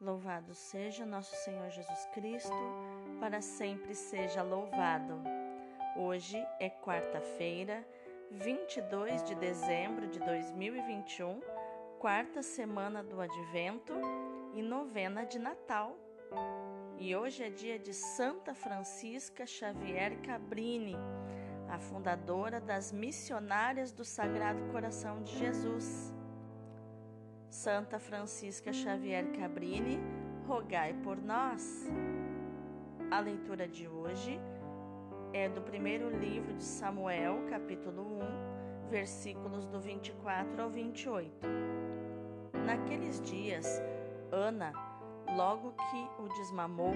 Louvado seja nosso Senhor Jesus Cristo, para sempre seja louvado. Hoje é quarta-feira, 22 de dezembro de 2021, quarta semana do Advento e novena de Natal. E hoje é dia de Santa Francisca Xavier Cabrini, a fundadora das Missionárias do Sagrado Coração de Jesus. Santa Francisca Xavier Cabrini, rogai por nós. A leitura de hoje é do primeiro livro de Samuel, capítulo 1, versículos do 24 ao 28. Naqueles dias, Ana, logo que o desmamou,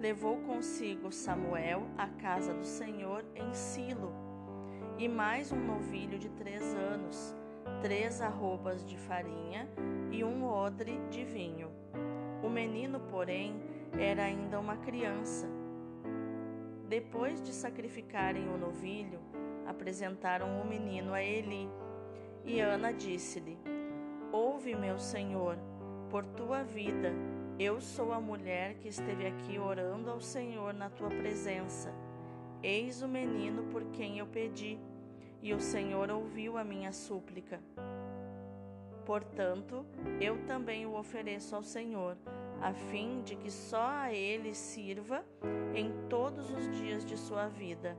levou consigo Samuel à casa do Senhor em Silo, e mais um novilho de três anos três arrobas de farinha e um odre de vinho. O menino, porém, era ainda uma criança. Depois de sacrificarem o novilho, apresentaram o menino a Eli. E Ana disse-lhe: Ouve, meu senhor, por tua vida, eu sou a mulher que esteve aqui orando ao Senhor na tua presença. Eis o menino por quem eu pedi e o Senhor ouviu a minha súplica. Portanto, eu também o ofereço ao Senhor, a fim de que só a Ele sirva em todos os dias de sua vida.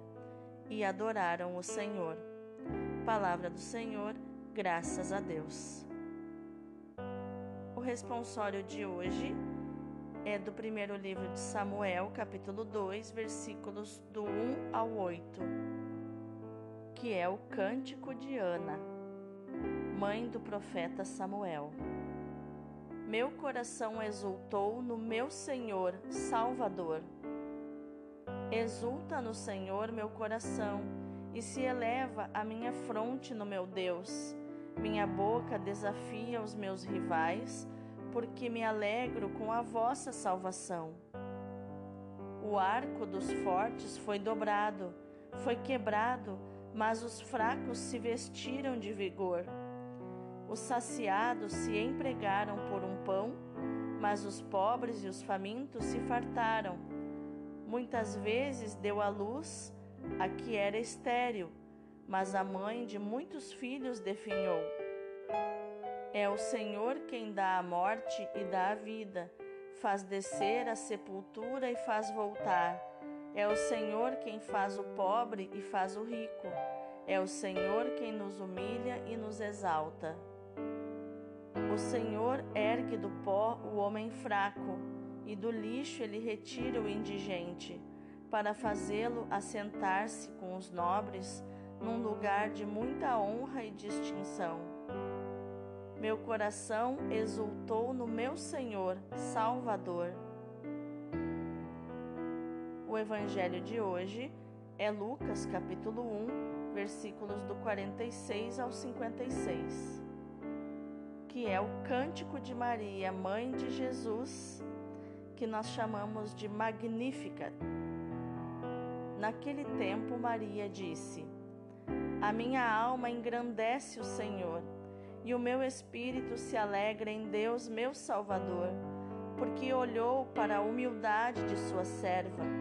E adoraram o Senhor. Palavra do Senhor, graças a Deus. O responsório de hoje é do primeiro livro de Samuel, capítulo 2, versículos do 1 ao 8 que é o Cântico de Ana, mãe do profeta Samuel. Meu coração exultou no meu Senhor Salvador. Exulta no Senhor meu coração e se eleva a minha fronte no meu Deus. Minha boca desafia os meus rivais, porque me alegro com a vossa salvação. O arco dos fortes foi dobrado, foi quebrado mas os fracos se vestiram de vigor. Os saciados se empregaram por um pão, mas os pobres e os famintos se fartaram. Muitas vezes deu à luz a que era estéril, mas a mãe de muitos filhos definhou. É o Senhor quem dá a morte e dá a vida, faz descer a sepultura e faz voltar é o Senhor quem faz o pobre e faz o rico. É o Senhor quem nos humilha e nos exalta. O Senhor ergue do pó o homem fraco, e do lixo ele retira o indigente, para fazê-lo assentar-se com os nobres num lugar de muita honra e distinção. Meu coração exultou no meu Senhor, Salvador. O evangelho de hoje é Lucas, capítulo 1, versículos do 46 ao 56, que é o cântico de Maria, mãe de Jesus, que nós chamamos de Magnífica. Naquele tempo, Maria disse: A minha alma engrandece o Senhor, e o meu espírito se alegra em Deus, meu Salvador, porque olhou para a humildade de sua serva.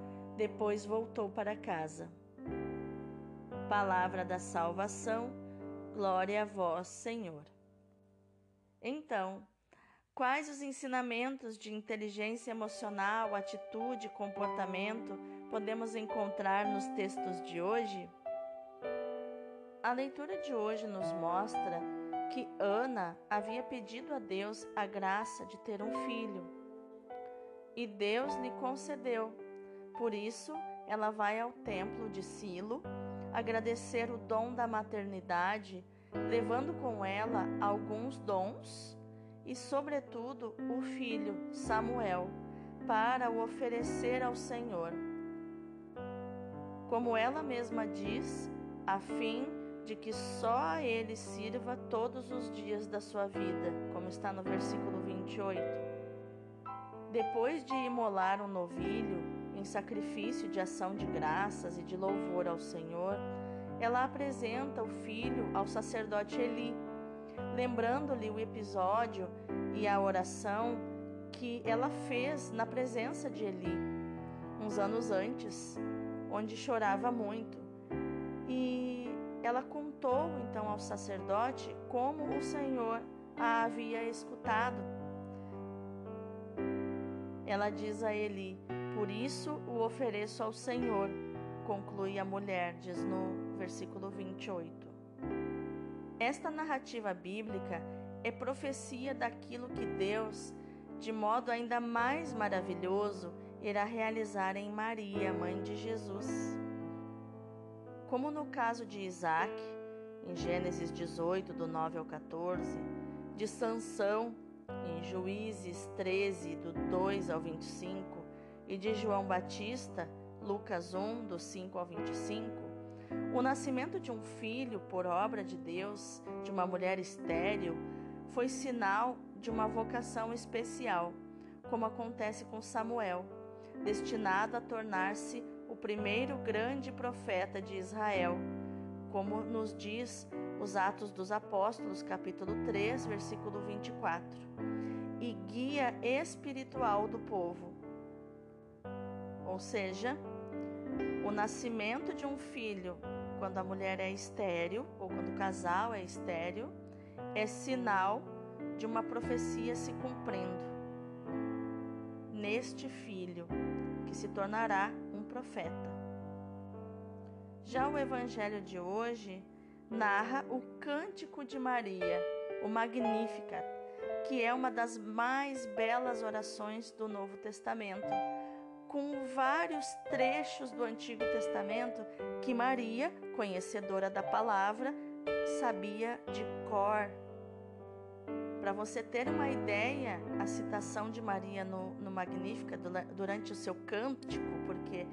depois voltou para casa. Palavra da salvação, glória a vós, Senhor. Então, quais os ensinamentos de inteligência emocional, atitude e comportamento podemos encontrar nos textos de hoje? A leitura de hoje nos mostra que Ana havia pedido a Deus a graça de ter um filho e Deus lhe concedeu. Por isso, ela vai ao templo de Silo agradecer o dom da maternidade, levando com ela alguns dons e, sobretudo, o filho Samuel, para o oferecer ao Senhor. Como ela mesma diz, a fim de que só a ele sirva todos os dias da sua vida, como está no versículo 28. Depois de imolar um novilho, em sacrifício de ação de graças e de louvor ao Senhor, ela apresenta o filho ao sacerdote Eli, lembrando-lhe o episódio e a oração que ela fez na presença de Eli, uns anos antes, onde chorava muito. E ela contou então ao sacerdote como o Senhor a havia escutado. Ela diz a Eli: Por isso o ofereço ao Senhor, conclui a mulher, diz no versículo 28. Esta narrativa bíblica é profecia daquilo que Deus, de modo ainda mais maravilhoso, irá realizar em Maria, mãe de Jesus. Como no caso de Isaac, em Gênesis 18, do 9 ao 14, de Sansão, em Juízes 13, do 2 ao 25, e de João Batista, Lucas 1, do 5 ao 25, o nascimento de um filho por obra de Deus, de uma mulher estéril, foi sinal de uma vocação especial, como acontece com Samuel, destinado a tornar-se o primeiro grande profeta de Israel, como nos diz os Atos dos Apóstolos, capítulo 3, versículo 24, e guia espiritual do povo. Ou seja, o nascimento de um filho, quando a mulher é estéril ou quando o casal é estéril, é sinal de uma profecia se cumprindo neste filho, que se tornará um profeta. Já o evangelho de hoje narra o Cântico de Maria, o Magnificat, que é uma das mais belas orações do Novo Testamento, com vários trechos do Antigo Testamento que Maria, conhecedora da palavra, sabia de cor. Para você ter uma ideia, a citação de Maria no, no Magnífica durante o seu cântico, porque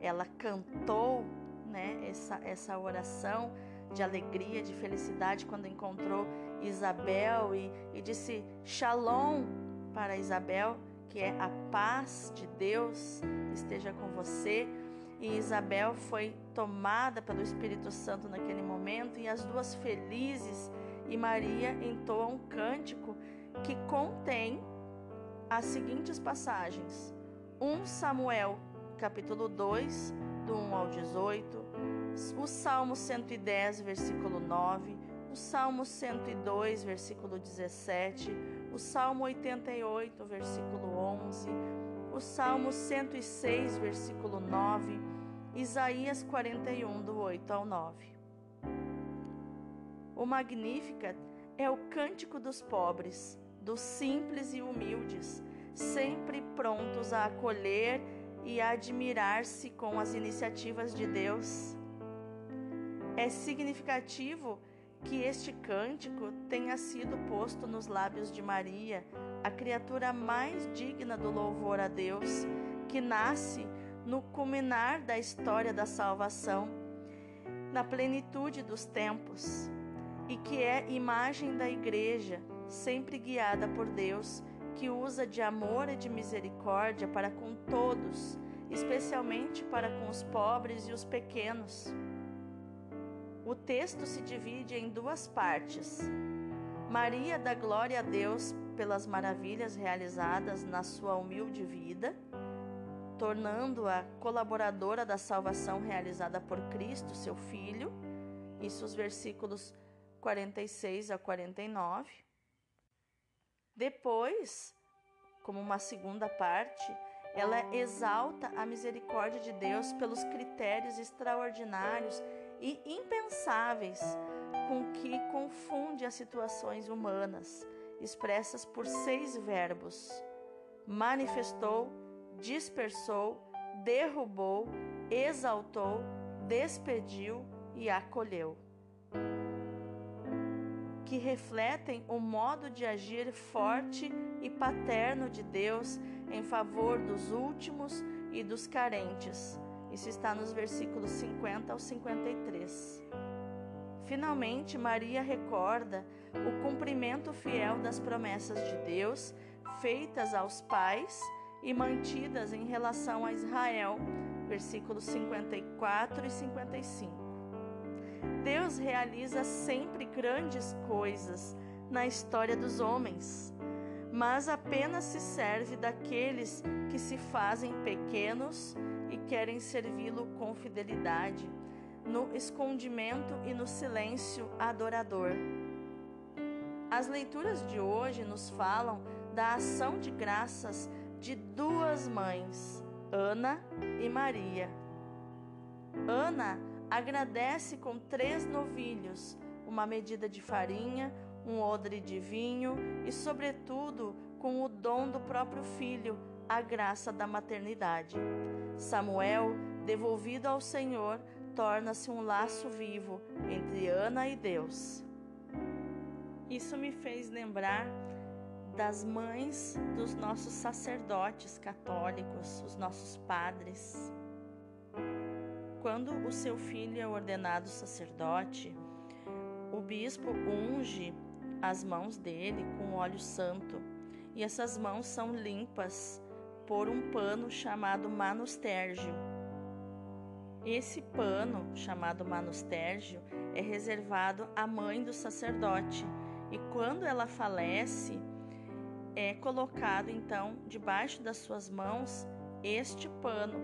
ela cantou né, essa, essa oração de alegria, de felicidade, quando encontrou Isabel e, e disse Shalom para Isabel, que é a paz de Deus esteja com você. E Isabel foi tomada pelo Espírito Santo naquele momento, e as duas felizes, e Maria entoa um cântico que contém as seguintes passagens: 1 Samuel, capítulo 2, do 1 ao 18, o Salmo 110, versículo 9, o Salmo 102, versículo 17, o Salmo 88, versículo 11, o Salmo 106, versículo 9, Isaías 41, do 8 ao 9. O Magnificat é o cântico dos pobres, dos simples e humildes, sempre prontos a acolher e a admirar-se com as iniciativas de Deus. É significativo que este cântico tenha sido posto nos lábios de Maria, a criatura mais digna do louvor a Deus, que nasce no culminar da história da salvação, na plenitude dos tempos, e que é imagem da Igreja, sempre guiada por Deus, que usa de amor e de misericórdia para com todos, especialmente para com os pobres e os pequenos. O texto se divide em duas partes. Maria dá glória a Deus pelas maravilhas realizadas na sua humilde vida, tornando-a colaboradora da salvação realizada por Cristo, seu Filho. Isso os versículos 46 a 49. Depois, como uma segunda parte, ela exalta a misericórdia de Deus pelos critérios extraordinários e impensáveis com que confunde as situações humanas, expressas por seis verbos: manifestou, dispersou, derrubou, exaltou, despediu e acolheu. Que refletem o modo de agir forte e paterno de Deus em favor dos últimos e dos carentes. Isso está nos versículos 50 ao 53. Finalmente, Maria recorda o cumprimento fiel das promessas de Deus feitas aos pais e mantidas em relação a Israel, versículos 54 e 55. Deus realiza sempre grandes coisas na história dos homens, mas apenas se serve daqueles que se fazem pequenos e querem servi-lo com fidelidade, no escondimento e no silêncio adorador. As leituras de hoje nos falam da ação de graças de duas mães, Ana e Maria. Ana agradece com três novilhos, uma medida de farinha, um odre de vinho e, sobretudo, com o dom do próprio filho, a graça da maternidade. Samuel, devolvido ao Senhor, torna-se um laço vivo entre Ana e Deus. Isso me fez lembrar das mães dos nossos sacerdotes católicos, os nossos padres. Quando o seu filho é ordenado sacerdote, o bispo unge as mãos dele com óleo santo e essas mãos são limpas por um pano chamado manustérgio. Esse pano, chamado manustérgio, é reservado à mãe do sacerdote e quando ela falece, é colocado então debaixo das suas mãos este pano.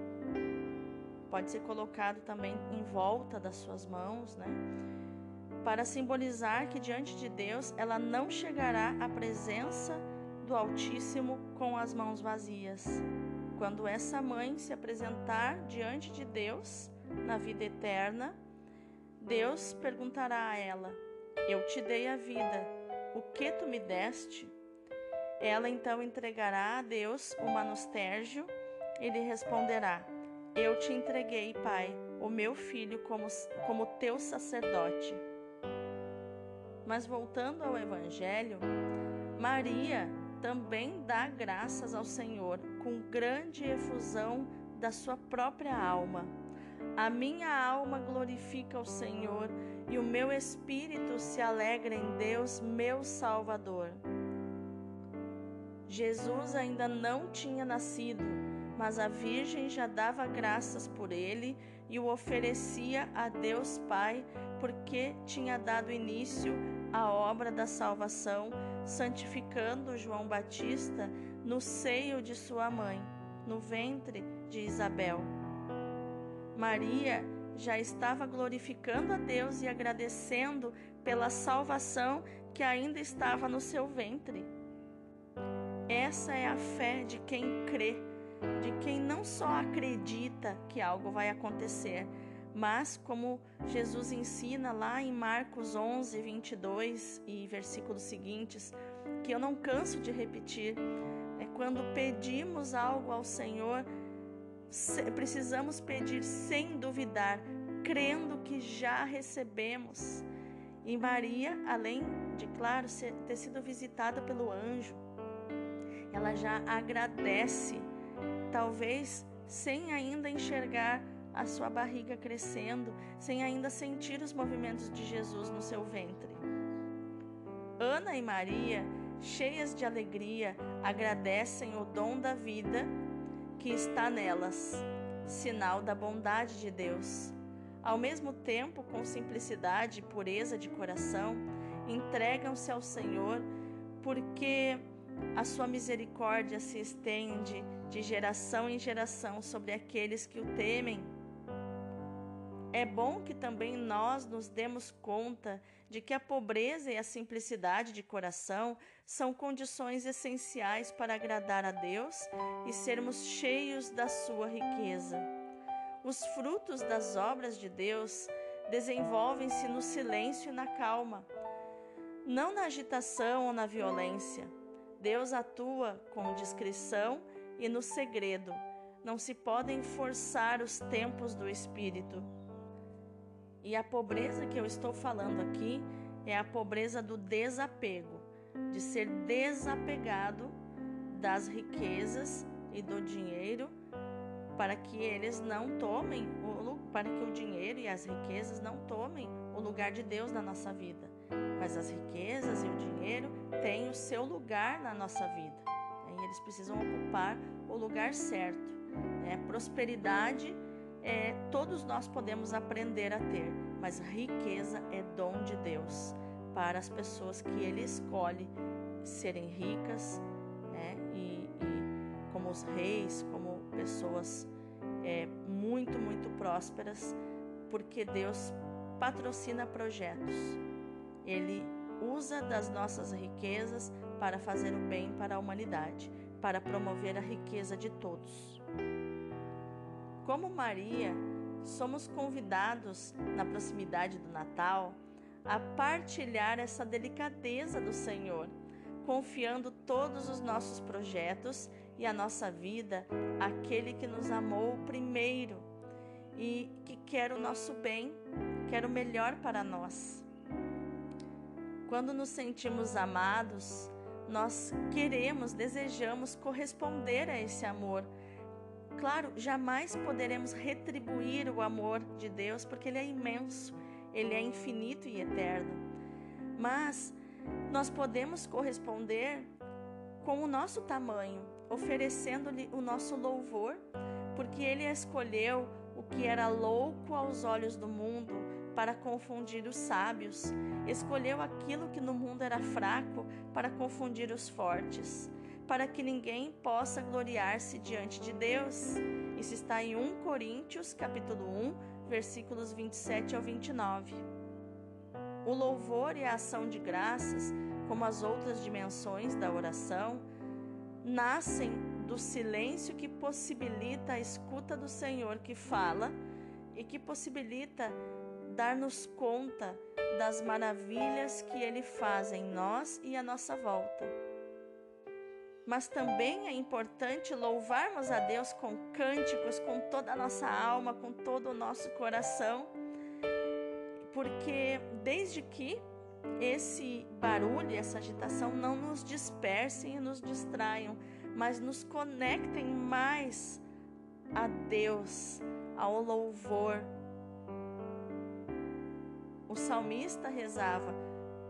Pode ser colocado também em volta das suas mãos, né? Para simbolizar que diante de Deus ela não chegará à presença do Altíssimo com as mãos vazias. Quando essa mãe se apresentar diante de Deus na vida eterna, Deus perguntará a ela: Eu te dei a vida, o que tu me deste? Ela então entregará a Deus o manustérgio. Ele responderá: Eu te entreguei, Pai, o meu filho como, como teu sacerdote. Mas voltando ao Evangelho, Maria também dá graças ao Senhor com grande efusão da sua própria alma. A minha alma glorifica o Senhor e o meu espírito se alegra em Deus, meu Salvador Jesus ainda não tinha nascido, mas a Virgem já dava graças por ele e o oferecia a Deus Pai, porque tinha dado início à obra da salvação, santificando João Batista no seio de sua mãe, no ventre de Isabel. Maria já estava glorificando a Deus e agradecendo pela salvação que ainda estava no seu ventre. Essa é a fé de quem crê, de quem não só acredita que algo vai acontecer, mas como Jesus ensina lá em Marcos 11, 22 e versículos seguintes, que eu não canso de repetir, é quando pedimos algo ao Senhor, precisamos pedir sem duvidar, crendo que já recebemos. E Maria, além de, claro, ter sido visitada pelo anjo, ela já agradece, talvez sem ainda enxergar a sua barriga crescendo, sem ainda sentir os movimentos de Jesus no seu ventre. Ana e Maria, cheias de alegria, agradecem o dom da vida que está nelas, sinal da bondade de Deus. Ao mesmo tempo, com simplicidade e pureza de coração, entregam-se ao Senhor, porque a sua misericórdia se estende de geração em geração sobre aqueles que o temem. É bom que também nós nos demos conta de que a pobreza e a simplicidade de coração são condições essenciais para agradar a Deus e sermos cheios da sua riqueza. Os frutos das obras de Deus desenvolvem-se no silêncio e na calma, não na agitação ou na violência. Deus atua com discrição e no segredo. Não se podem forçar os tempos do Espírito. E a pobreza que eu estou falando aqui é a pobreza do desapego, de ser desapegado das riquezas e do dinheiro, para que eles não tomem o, para que o dinheiro e as riquezas não tomem o lugar de Deus na nossa vida. Mas as riquezas e o dinheiro têm o seu lugar na nossa vida. E eles precisam ocupar o lugar certo. É, prosperidade é, todos nós podemos aprender a ter, mas riqueza é dom de Deus para as pessoas que Ele escolhe serem ricas né, e, e, como os reis, como pessoas é, muito, muito prósperas, porque Deus patrocina projetos. Ele usa das nossas riquezas para fazer o bem para a humanidade, para promover a riqueza de todos. Como Maria, somos convidados, na proximidade do Natal, a partilhar essa delicadeza do Senhor, confiando todos os nossos projetos e a nossa vida àquele que nos amou primeiro e que quer o nosso bem, quer o melhor para nós. Quando nos sentimos amados, nós queremos, desejamos corresponder a esse amor Claro, jamais poderemos retribuir o amor de Deus, porque ele é imenso, ele é infinito e eterno. Mas nós podemos corresponder com o nosso tamanho, oferecendo-lhe o nosso louvor, porque ele escolheu o que era louco aos olhos do mundo para confundir os sábios, escolheu aquilo que no mundo era fraco para confundir os fortes para que ninguém possa gloriar-se diante de Deus. Isso está em 1 Coríntios, capítulo 1, versículos 27 ao 29. O louvor e a ação de graças, como as outras dimensões da oração, nascem do silêncio que possibilita a escuta do Senhor que fala e que possibilita dar-nos conta das maravilhas que Ele faz em nós e à nossa volta mas também é importante louvarmos a Deus com cânticos, com toda a nossa alma, com todo o nosso coração, porque desde que esse barulho, essa agitação não nos dispersem e nos distraiam, mas nos conectem mais a Deus, ao louvor. O salmista rezava: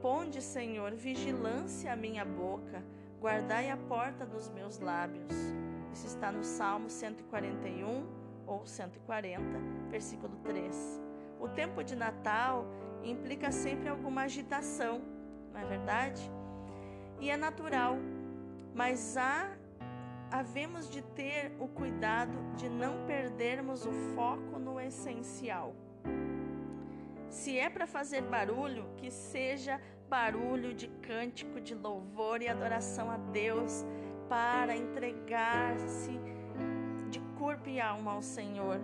Ponde, Senhor, vigilância à minha boca guardai a porta dos meus lábios. Isso está no Salmo 141 ou 140, versículo 3. O tempo de Natal implica sempre alguma agitação, não é verdade? E é natural, mas há havemos de ter o cuidado de não perdermos o foco no essencial. Se é para fazer barulho, que seja barulho de cântico de louvor e adoração a Deus para entregar-se de corpo e alma ao Senhor.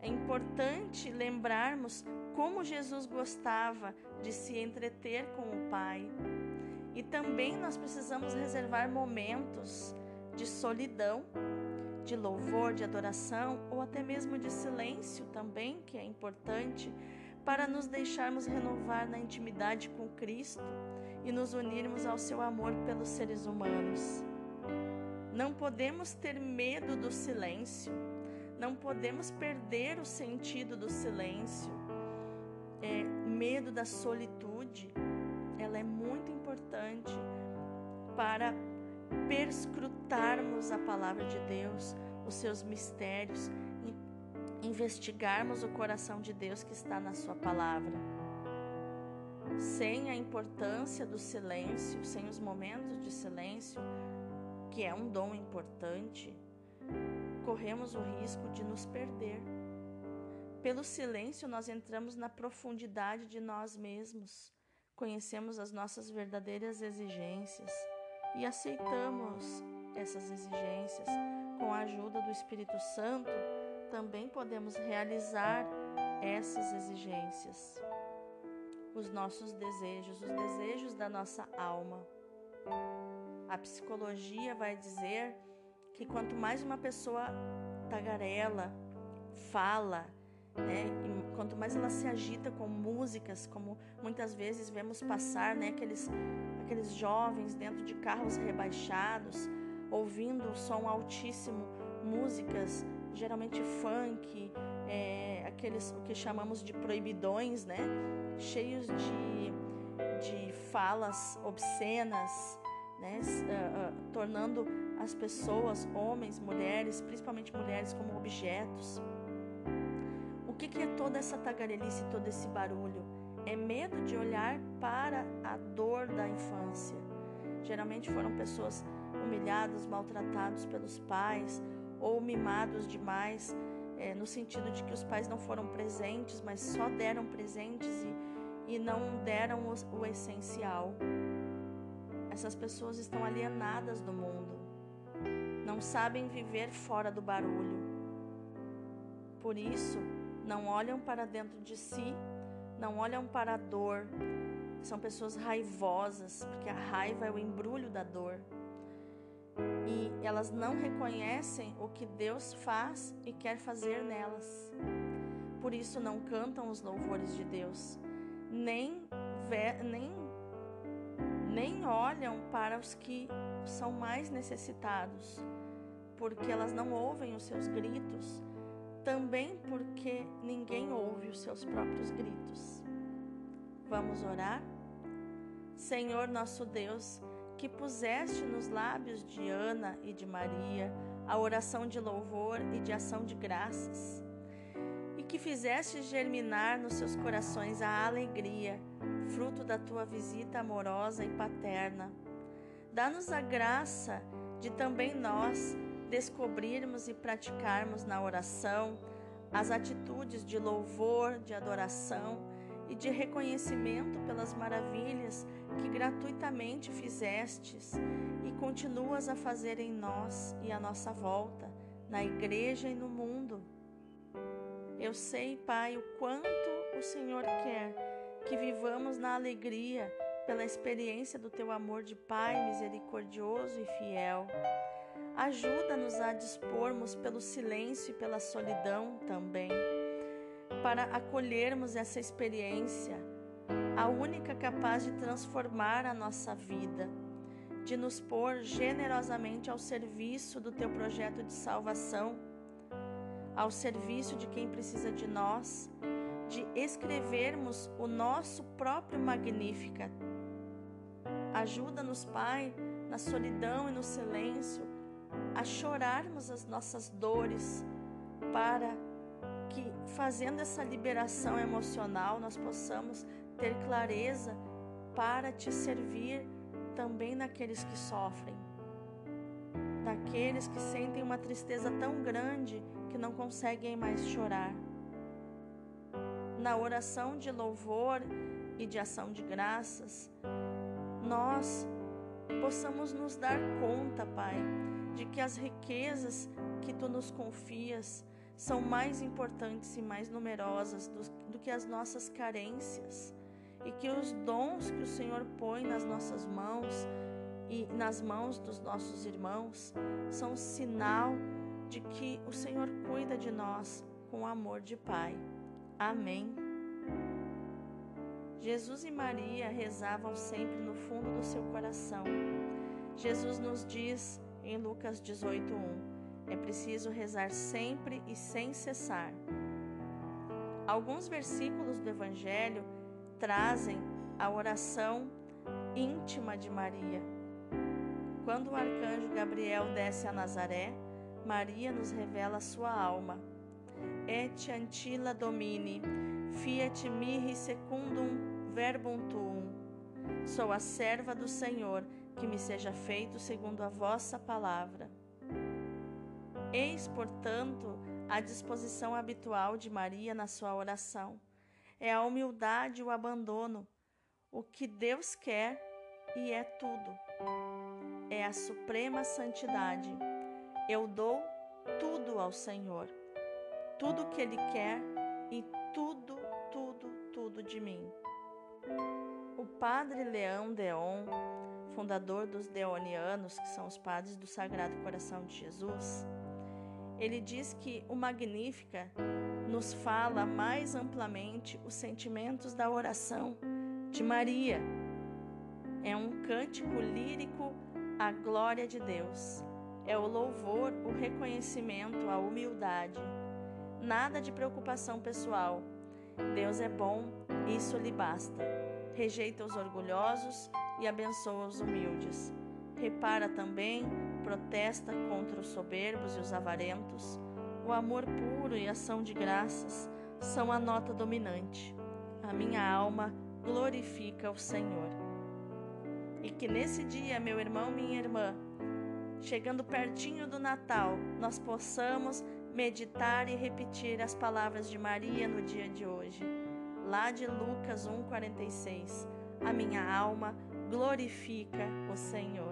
É importante lembrarmos como Jesus gostava de se entreter com o Pai. E também nós precisamos reservar momentos de solidão, de louvor, de adoração ou até mesmo de silêncio também, que é importante para nos deixarmos renovar na intimidade com Cristo e nos unirmos ao seu amor pelos seres humanos. Não podemos ter medo do silêncio, não podemos perder o sentido do silêncio. É, medo da solitude, ela é muito importante para perscrutarmos a palavra de Deus, os seus mistérios investigarmos o coração de Deus que está na Sua palavra. Sem a importância do silêncio, sem os momentos de silêncio, que é um dom importante, corremos o risco de nos perder. Pelo silêncio, nós entramos na profundidade de nós mesmos, conhecemos as nossas verdadeiras exigências e aceitamos essas exigências. Com a ajuda do Espírito Santo, também podemos realizar essas exigências, os nossos desejos, os desejos da nossa alma. A psicologia vai dizer que quanto mais uma pessoa tagarela, fala, né, quanto mais ela se agita com músicas, como muitas vezes vemos passar, né, aqueles, aqueles jovens dentro de carros rebaixados, ouvindo o som altíssimo, músicas geralmente funk, é, aqueles o que chamamos de proibidões, né? Cheios de, de falas obscenas, né? Uh, uh, tornando as pessoas, homens, mulheres, principalmente mulheres, como objetos. O que, que é toda essa tagarelice, todo esse barulho? É medo de olhar para a dor da infância. Geralmente foram pessoas humilhadas, maltratadas pelos pais, ou mimados demais, é, no sentido de que os pais não foram presentes, mas só deram presentes e, e não deram o, o essencial. Essas pessoas estão alienadas do mundo, não sabem viver fora do barulho. Por isso, não olham para dentro de si, não olham para a dor. São pessoas raivosas, porque a raiva é o embrulho da dor e elas não reconhecem o que Deus faz e quer fazer nelas. Por isso não cantam os louvores de Deus, nem, nem, nem olham para os que são mais necessitados, porque elas não ouvem os seus gritos, também porque ninguém ouve os seus próprios gritos. Vamos orar? Senhor nosso Deus, que puseste nos lábios de Ana e de Maria a oração de louvor e de ação de graças, e que fizeste germinar nos seus corações a alegria, fruto da tua visita amorosa e paterna. Dá-nos a graça de também nós descobrirmos e praticarmos na oração as atitudes de louvor, de adoração e de reconhecimento pelas maravilhas que gratuitamente fizestes e continuas a fazer em nós e à nossa volta, na igreja e no mundo. Eu sei, Pai, o quanto o Senhor quer que vivamos na alegria pela experiência do teu amor de Pai misericordioso e fiel. Ajuda-nos a dispormos pelo silêncio e pela solidão também, para acolhermos essa experiência a única capaz de transformar a nossa vida, de nos pôr generosamente ao serviço do teu projeto de salvação, ao serviço de quem precisa de nós, de escrevermos o nosso próprio Magnífica. Ajuda-nos, Pai, na solidão e no silêncio, a chorarmos as nossas dores, para que, fazendo essa liberação emocional, nós possamos ter clareza para te servir também naqueles que sofrem, daqueles que sentem uma tristeza tão grande que não conseguem mais chorar. Na oração de louvor e de ação de graças, nós possamos nos dar conta, Pai, de que as riquezas que tu nos confias são mais importantes e mais numerosas do, do que as nossas carências e que os dons que o Senhor põe nas nossas mãos e nas mãos dos nossos irmãos são sinal de que o Senhor cuida de nós com amor de Pai. Amém. Jesus e Maria rezavam sempre no fundo do seu coração. Jesus nos diz em Lucas 18:1, é preciso rezar sempre e sem cessar. Alguns versículos do evangelho trazem a oração íntima de Maria. Quando o arcanjo Gabriel desce a Nazaré, Maria nos revela sua alma. Et antila domini, fiat mihi secundum verbum tuum. Sou a serva do Senhor, que me seja feito segundo a vossa palavra. Eis, portanto, a disposição habitual de Maria na sua oração. É a humildade e o abandono, o que Deus quer e é tudo. É a suprema santidade. Eu dou tudo ao Senhor, tudo que Ele quer e tudo, tudo, tudo de mim. O padre Leão Deon, fundador dos Deonianos, que são os padres do Sagrado Coração de Jesus, ele diz que o Magnífica nos fala mais amplamente os sentimentos da oração de Maria. É um cântico lírico à glória de Deus. É o louvor, o reconhecimento, a humildade. Nada de preocupação pessoal. Deus é bom, isso lhe basta. Rejeita os orgulhosos e abençoa os humildes. Repara também, protesta contra os soberbos e os avarentos. O amor puro e ação de graças são a nota dominante. A minha alma glorifica o Senhor. E que nesse dia, meu irmão, minha irmã, chegando pertinho do Natal, nós possamos meditar e repetir as palavras de Maria no dia de hoje. Lá de Lucas 1:46. A minha alma glorifica o Senhor.